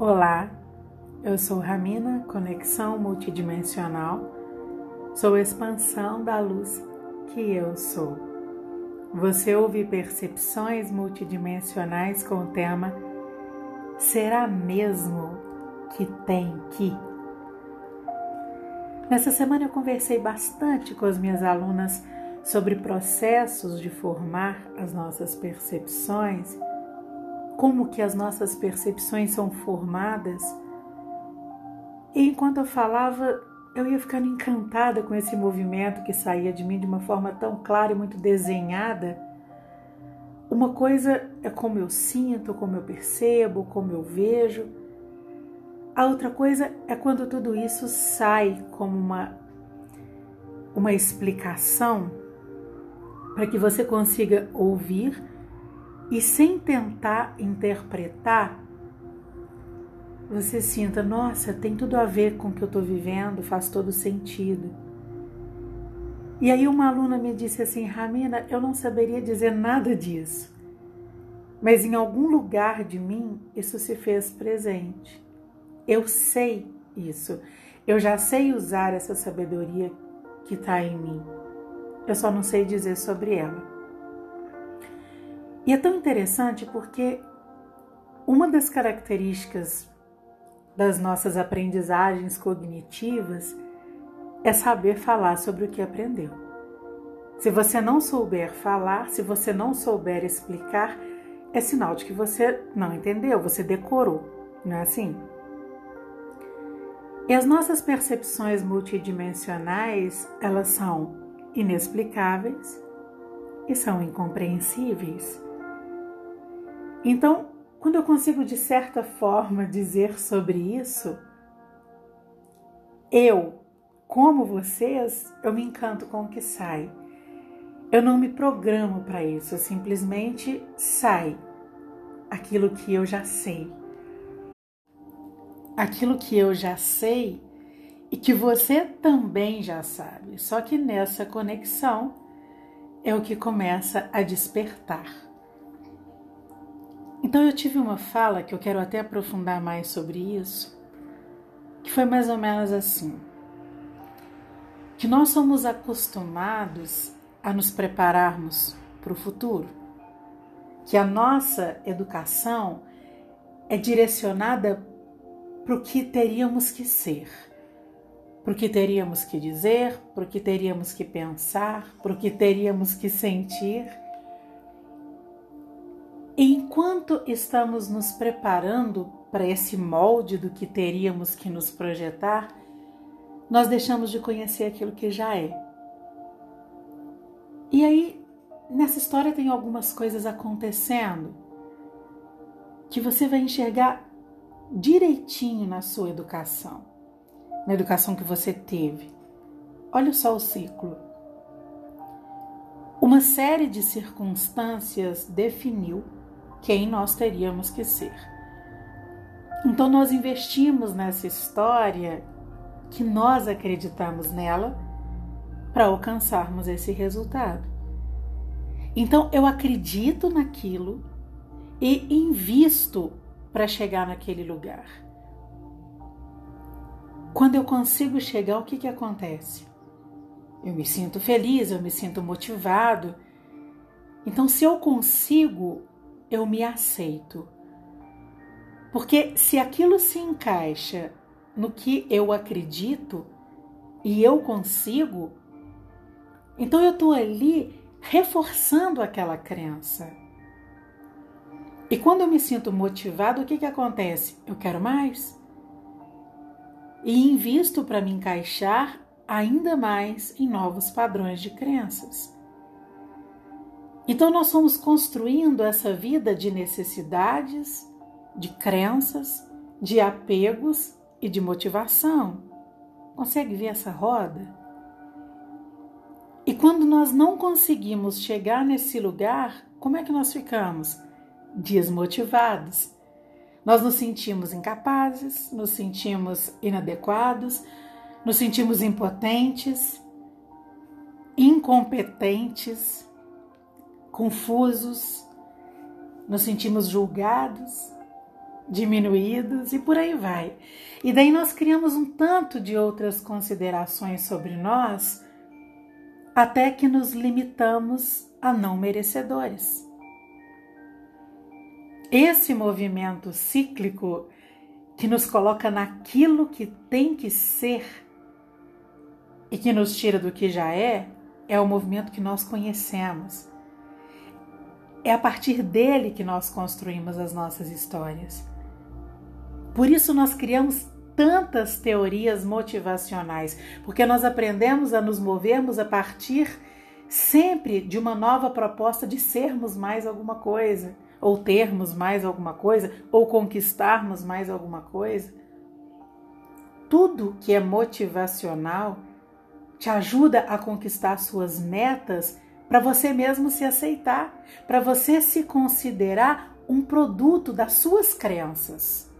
Olá, eu sou Ramina, conexão multidimensional, sou expansão da luz que eu sou. Você ouve percepções multidimensionais com o tema Será mesmo que tem que? Nessa semana eu conversei bastante com as minhas alunas sobre processos de formar as nossas percepções como que as nossas percepções são formadas. E enquanto eu falava, eu ia ficando encantada com esse movimento que saía de mim de uma forma tão clara e muito desenhada. Uma coisa é como eu sinto, como eu percebo, como eu vejo. A outra coisa é quando tudo isso sai como uma, uma explicação para que você consiga ouvir e sem tentar interpretar, você sinta, nossa, tem tudo a ver com o que eu estou vivendo, faz todo sentido. E aí uma aluna me disse assim, Ramina, eu não saberia dizer nada disso, mas em algum lugar de mim isso se fez presente. Eu sei isso, eu já sei usar essa sabedoria que está em mim, eu só não sei dizer sobre ela. E é tão interessante porque uma das características das nossas aprendizagens cognitivas é saber falar sobre o que aprendeu. Se você não souber falar, se você não souber explicar, é sinal de que você não entendeu, você decorou, não é assim? E as nossas percepções multidimensionais, elas são inexplicáveis e são incompreensíveis. Então, quando eu consigo de certa forma dizer sobre isso, eu, como vocês, eu me encanto com o que sai. Eu não me programo para isso, simplesmente sai aquilo que eu já sei. Aquilo que eu já sei e que você também já sabe, só que nessa conexão é o que começa a despertar. Então eu tive uma fala que eu quero até aprofundar mais sobre isso, que foi mais ou menos assim: que nós somos acostumados a nos prepararmos para o futuro, que a nossa educação é direcionada para o que teríamos que ser, para o que teríamos que dizer, para o que teríamos que pensar, para o que teríamos que sentir enquanto estamos nos preparando para esse molde do que teríamos que nos projetar, nós deixamos de conhecer aquilo que já é. E aí, nessa história tem algumas coisas acontecendo que você vai enxergar direitinho na sua educação, na educação que você teve. Olha só o ciclo. Uma série de circunstâncias definiu quem nós teríamos que ser. Então nós investimos nessa história que nós acreditamos nela para alcançarmos esse resultado. Então eu acredito naquilo e invisto para chegar naquele lugar. Quando eu consigo chegar, o que, que acontece? Eu me sinto feliz, eu me sinto motivado. Então, se eu consigo eu me aceito. Porque se aquilo se encaixa no que eu acredito e eu consigo, então eu estou ali reforçando aquela crença. E quando eu me sinto motivado, o que, que acontece? Eu quero mais. E invisto para me encaixar ainda mais em novos padrões de crenças. Então, nós somos construindo essa vida de necessidades, de crenças, de apegos e de motivação. Consegue ver essa roda? E quando nós não conseguimos chegar nesse lugar, como é que nós ficamos? Desmotivados. Nós nos sentimos incapazes, nos sentimos inadequados, nos sentimos impotentes, incompetentes confusos, nos sentimos julgados diminuídos e por aí vai. E daí nós criamos um tanto de outras considerações sobre nós, até que nos limitamos a não merecedores. Esse movimento cíclico que nos coloca naquilo que tem que ser e que nos tira do que já é, é o movimento que nós conhecemos. É a partir dele que nós construímos as nossas histórias. Por isso nós criamos tantas teorias motivacionais, porque nós aprendemos a nos movermos a partir sempre de uma nova proposta de sermos mais alguma coisa, ou termos mais alguma coisa, ou conquistarmos mais alguma coisa. Tudo que é motivacional te ajuda a conquistar suas metas para você mesmo se aceitar, para você se considerar um produto das suas crenças.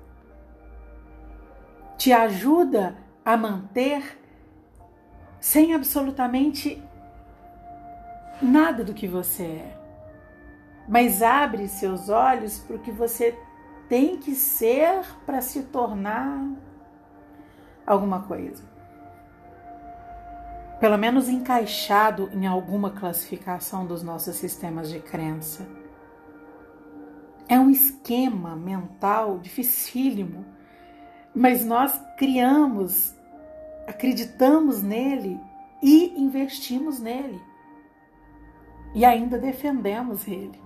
Te ajuda a manter sem absolutamente nada do que você é. Mas abre seus olhos para o que você tem que ser para se tornar alguma coisa pelo menos encaixado em alguma classificação dos nossos sistemas de crença. É um esquema mental dificílimo, mas nós criamos, acreditamos nele e investimos nele. E ainda defendemos ele.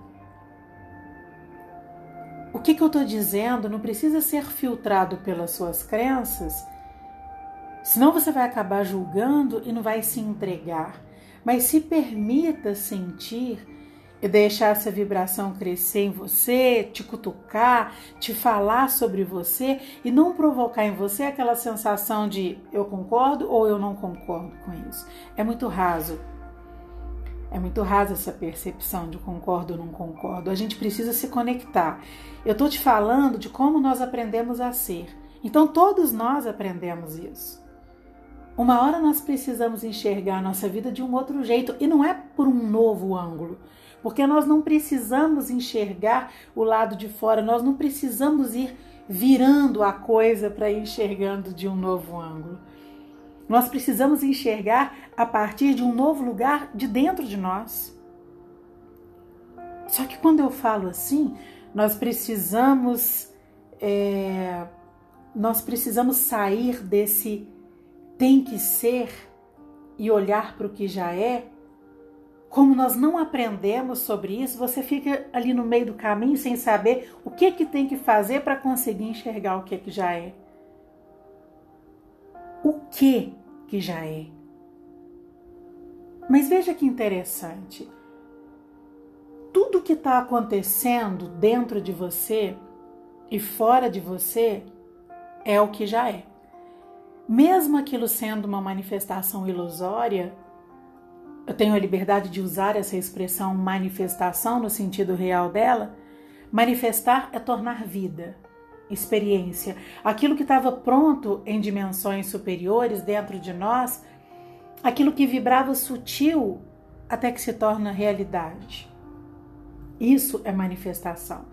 O que, que eu estou dizendo não precisa ser filtrado pelas suas crenças Senão você vai acabar julgando e não vai se entregar. Mas se permita sentir e deixar essa vibração crescer em você, te cutucar, te falar sobre você e não provocar em você aquela sensação de eu concordo ou eu não concordo com isso. É muito raso. É muito raso essa percepção de concordo ou não concordo. A gente precisa se conectar. Eu estou te falando de como nós aprendemos a ser. Então todos nós aprendemos isso. Uma hora nós precisamos enxergar a nossa vida de um outro jeito e não é por um novo ângulo, porque nós não precisamos enxergar o lado de fora, nós não precisamos ir virando a coisa para ir enxergando de um novo ângulo. Nós precisamos enxergar a partir de um novo lugar de dentro de nós. Só que quando eu falo assim, nós precisamos é, nós precisamos sair desse tem que ser e olhar para o que já é, como nós não aprendemos sobre isso, você fica ali no meio do caminho sem saber o que que tem que fazer para conseguir enxergar o que que já é. O que que já é. Mas veja que interessante. Tudo que está acontecendo dentro de você e fora de você é o que já é mesmo aquilo sendo uma manifestação ilusória, eu tenho a liberdade de usar essa expressão manifestação no sentido real dela. Manifestar é tornar vida, experiência. Aquilo que estava pronto em dimensões superiores dentro de nós, aquilo que vibrava sutil até que se torna realidade. Isso é manifestação.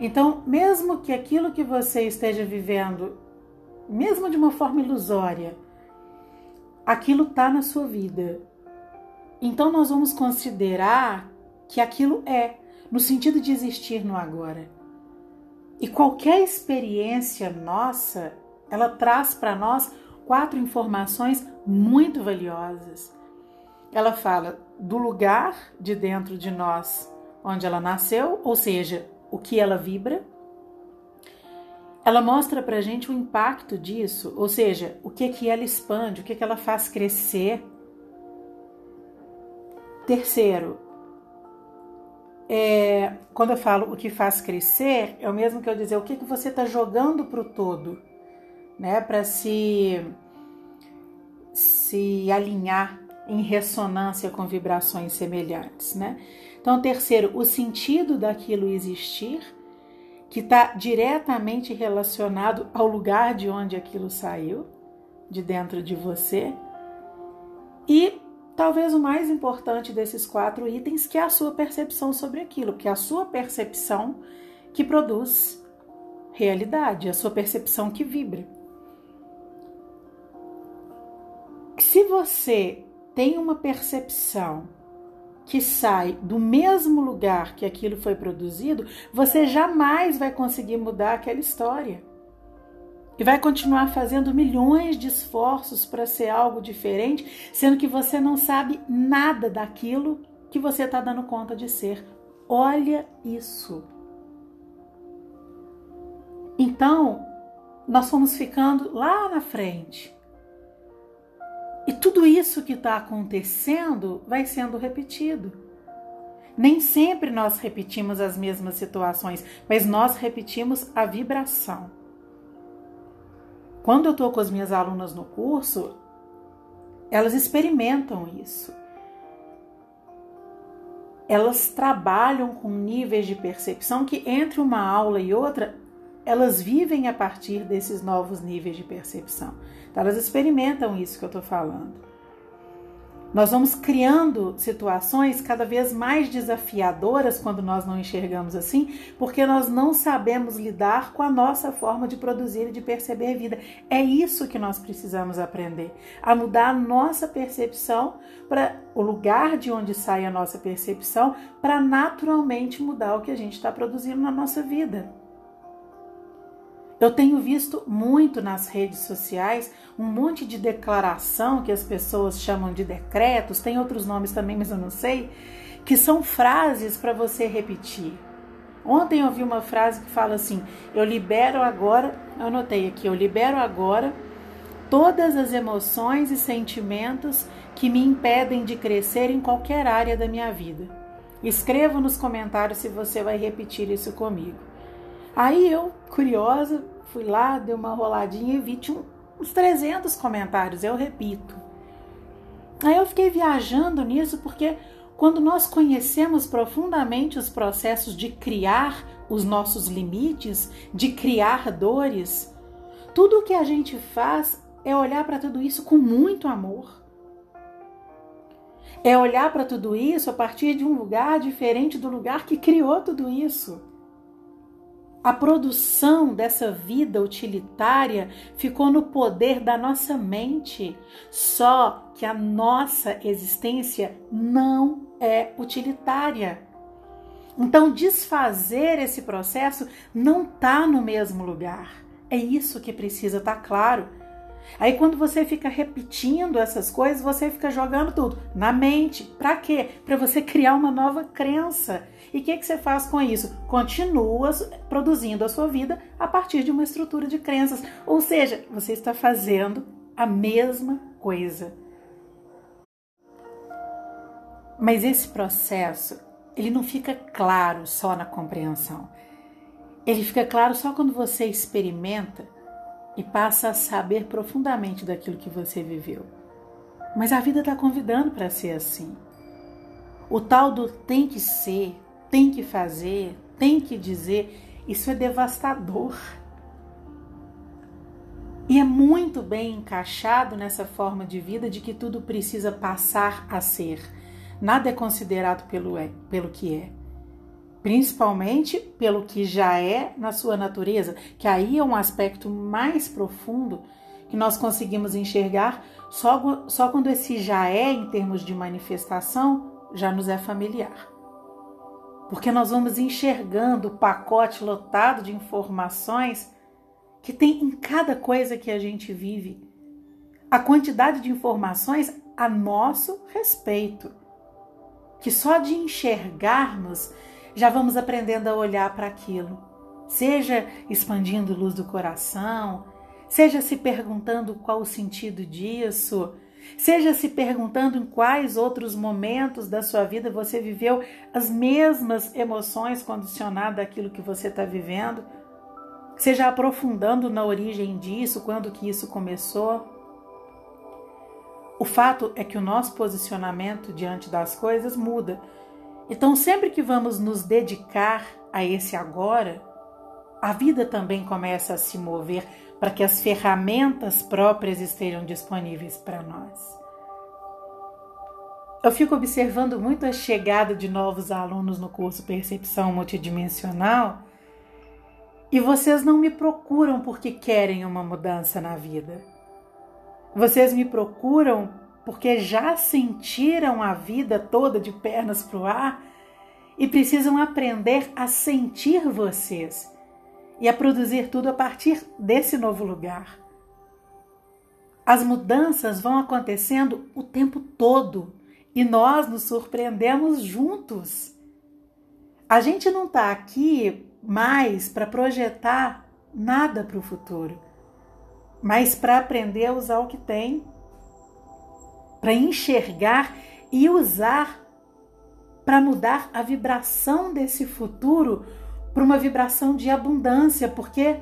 Então, mesmo que aquilo que você esteja vivendo mesmo de uma forma ilusória, aquilo está na sua vida. Então nós vamos considerar que aquilo é, no sentido de existir no agora. E qualquer experiência nossa, ela traz para nós quatro informações muito valiosas. Ela fala do lugar de dentro de nós onde ela nasceu, ou seja, o que ela vibra ela mostra para gente o impacto disso, ou seja, o que que ela expande, o que que ela faz crescer. Terceiro, é, quando eu falo o que faz crescer, é o mesmo que eu dizer o que que você está jogando para o todo, né, para se se alinhar em ressonância com vibrações semelhantes, né? Então, terceiro, o sentido daquilo existir que está diretamente relacionado ao lugar de onde aquilo saiu, de dentro de você. E talvez o mais importante desses quatro itens, que é a sua percepção sobre aquilo, porque é a sua percepção que produz realidade, a sua percepção que vibra. Se você tem uma percepção que sai do mesmo lugar que aquilo foi produzido, você jamais vai conseguir mudar aquela história. E vai continuar fazendo milhões de esforços para ser algo diferente, sendo que você não sabe nada daquilo que você está dando conta de ser. Olha isso. Então, nós fomos ficando lá na frente. E tudo isso que está acontecendo vai sendo repetido. Nem sempre nós repetimos as mesmas situações, mas nós repetimos a vibração. Quando eu estou com as minhas alunas no curso, elas experimentam isso. Elas trabalham com níveis de percepção que entre uma aula e outra elas vivem a partir desses novos níveis de percepção. Então, elas experimentam isso que eu estou falando. Nós vamos criando situações cada vez mais desafiadoras quando nós não enxergamos assim, porque nós não sabemos lidar com a nossa forma de produzir e de perceber a vida. É isso que nós precisamos aprender, a mudar a nossa percepção para o lugar de onde sai a nossa percepção, para naturalmente mudar o que a gente está produzindo na nossa vida. Eu tenho visto muito nas redes sociais um monte de declaração que as pessoas chamam de decretos, tem outros nomes também, mas eu não sei, que são frases para você repetir. Ontem eu vi uma frase que fala assim: Eu libero agora, eu anotei aqui, eu libero agora todas as emoções e sentimentos que me impedem de crescer em qualquer área da minha vida. Escreva nos comentários se você vai repetir isso comigo. Aí eu, curiosa, fui lá, dei uma roladinha e vi tinha uns 300 comentários, eu repito. Aí eu fiquei viajando nisso porque quando nós conhecemos profundamente os processos de criar os nossos limites, de criar dores, tudo o que a gente faz é olhar para tudo isso com muito amor. É olhar para tudo isso a partir de um lugar diferente do lugar que criou tudo isso a produção dessa vida utilitária ficou no poder da nossa mente. Só que a nossa existência não é utilitária. Então, desfazer esse processo não está no mesmo lugar. É isso que precisa estar tá claro. Aí quando você fica repetindo essas coisas, você fica jogando tudo na mente. Para quê? Para você criar uma nova crença. E o que, que você faz com isso? Continua produzindo a sua vida a partir de uma estrutura de crenças. Ou seja, você está fazendo a mesma coisa. Mas esse processo, ele não fica claro só na compreensão. Ele fica claro só quando você experimenta e passa a saber profundamente daquilo que você viveu. Mas a vida está convidando para ser assim. O tal do tem que ser, tem que fazer, tem que dizer, isso é devastador. E é muito bem encaixado nessa forma de vida de que tudo precisa passar a ser. Nada é considerado pelo, é, pelo que é principalmente pelo que já é na sua natureza, que aí é um aspecto mais profundo que nós conseguimos enxergar só, só quando esse já é, em termos de manifestação, já nos é familiar. Porque nós vamos enxergando o pacote lotado de informações que tem em cada coisa que a gente vive. A quantidade de informações a nosso respeito. Que só de enxergarmos já vamos aprendendo a olhar para aquilo. Seja expandindo luz do coração, seja se perguntando qual o sentido disso, seja se perguntando em quais outros momentos da sua vida você viveu as mesmas emoções condicionadas àquilo que você está vivendo, seja aprofundando na origem disso, quando que isso começou. O fato é que o nosso posicionamento diante das coisas muda então, sempre que vamos nos dedicar a esse agora, a vida também começa a se mover para que as ferramentas próprias estejam disponíveis para nós. Eu fico observando muito a chegada de novos alunos no curso Percepção Multidimensional E vocês não me procuram porque querem uma mudança na vida. Vocês me procuram porque já sentiram a vida toda de pernas para o ar e precisam aprender a sentir vocês e a produzir tudo a partir desse novo lugar. As mudanças vão acontecendo o tempo todo e nós nos surpreendemos juntos. A gente não está aqui mais para projetar nada para o futuro, mas para aprender a usar o que tem, para enxergar e usar para mudar a vibração desse futuro para uma vibração de abundância, porque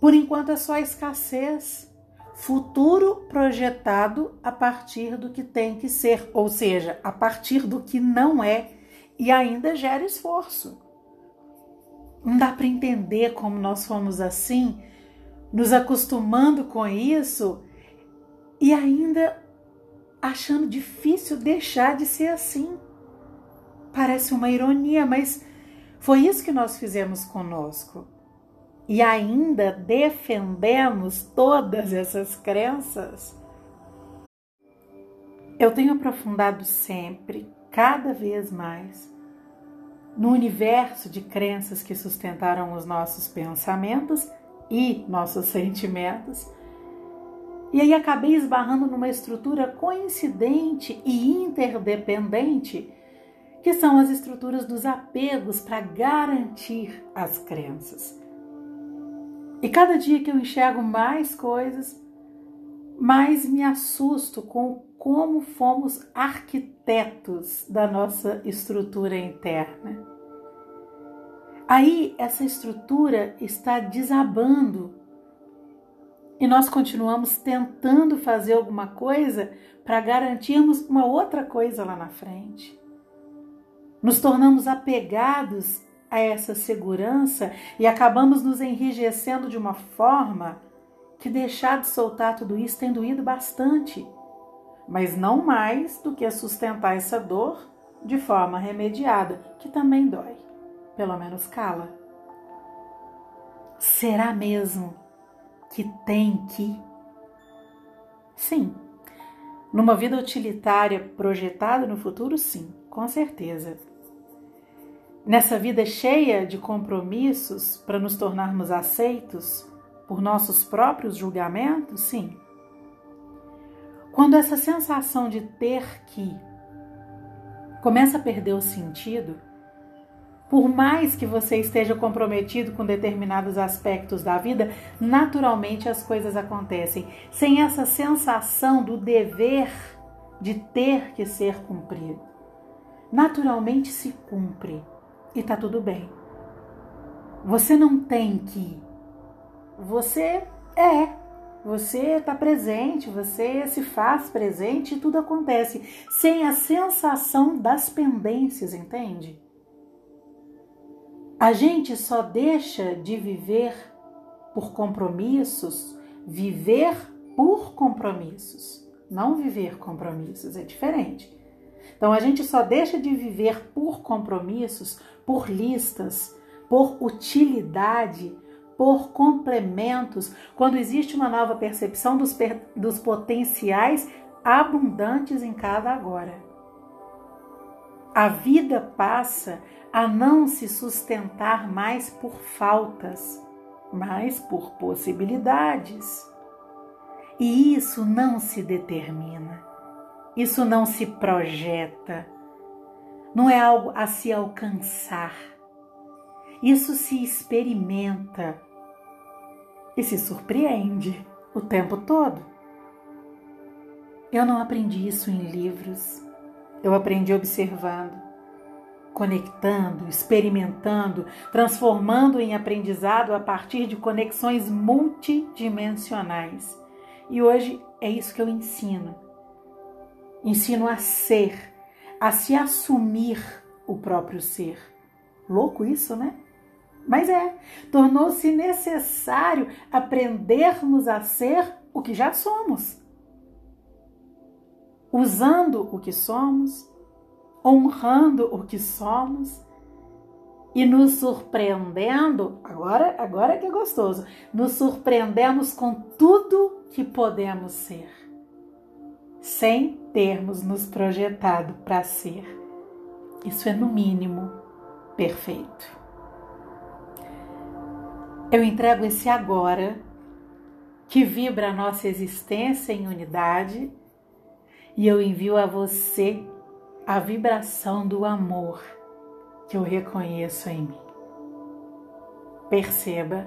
por enquanto é só escassez. Futuro projetado a partir do que tem que ser, ou seja, a partir do que não é e ainda gera esforço. Não dá para entender como nós fomos assim, nos acostumando com isso e ainda achando difícil deixar de ser assim. Parece uma ironia, mas foi isso que nós fizemos conosco. E ainda defendemos todas essas crenças. Eu tenho aprofundado sempre, cada vez mais, no universo de crenças que sustentaram os nossos pensamentos e nossos sentimentos. E aí acabei esbarrando numa estrutura coincidente e interdependente que são as estruturas dos apegos para garantir as crenças. E cada dia que eu enxergo mais coisas, mais me assusto com como fomos arquitetos da nossa estrutura interna. Aí essa estrutura está desabando e nós continuamos tentando fazer alguma coisa para garantirmos uma outra coisa lá na frente. Nos tornamos apegados a essa segurança e acabamos nos enrijecendo de uma forma que deixar de soltar tudo isso tem doído bastante, mas não mais do que sustentar essa dor de forma remediada, que também dói, pelo menos cala. Será mesmo que tem que? Sim. Numa vida utilitária projetada no futuro, sim, com certeza. Nessa vida cheia de compromissos para nos tornarmos aceitos por nossos próprios julgamentos, sim. Quando essa sensação de ter que começa a perder o sentido, por mais que você esteja comprometido com determinados aspectos da vida, naturalmente as coisas acontecem. Sem essa sensação do dever de ter que ser cumprido. Naturalmente se cumpre e tá tudo bem. Você não tem que. Você é. Você está presente, você se faz presente e tudo acontece sem a sensação das pendências, entende? A gente só deixa de viver por compromissos, viver por compromissos, não viver compromissos, é diferente. Então a gente só deixa de viver por compromissos, por listas, por utilidade, por complementos, quando existe uma nova percepção dos, dos potenciais abundantes em cada agora. A vida passa a não se sustentar mais por faltas, mas por possibilidades. E isso não se determina. Isso não se projeta, não é algo a se alcançar. Isso se experimenta e se surpreende o tempo todo. Eu não aprendi isso em livros, eu aprendi observando, conectando, experimentando, transformando em aprendizado a partir de conexões multidimensionais. E hoje é isso que eu ensino Ensino a ser, a se assumir o próprio ser. Louco isso, né? Mas é, tornou-se necessário aprendermos a ser o que já somos. Usando o que somos, honrando o que somos e nos surpreendendo, agora, agora que é gostoso, nos surpreendemos com tudo que podemos ser, sem termos nos projetado para ser. Isso é no mínimo perfeito. Eu entrego esse agora que vibra a nossa existência em unidade e eu envio a você a vibração do amor que eu reconheço em mim. Perceba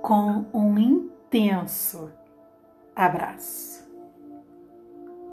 com um intenso abraço.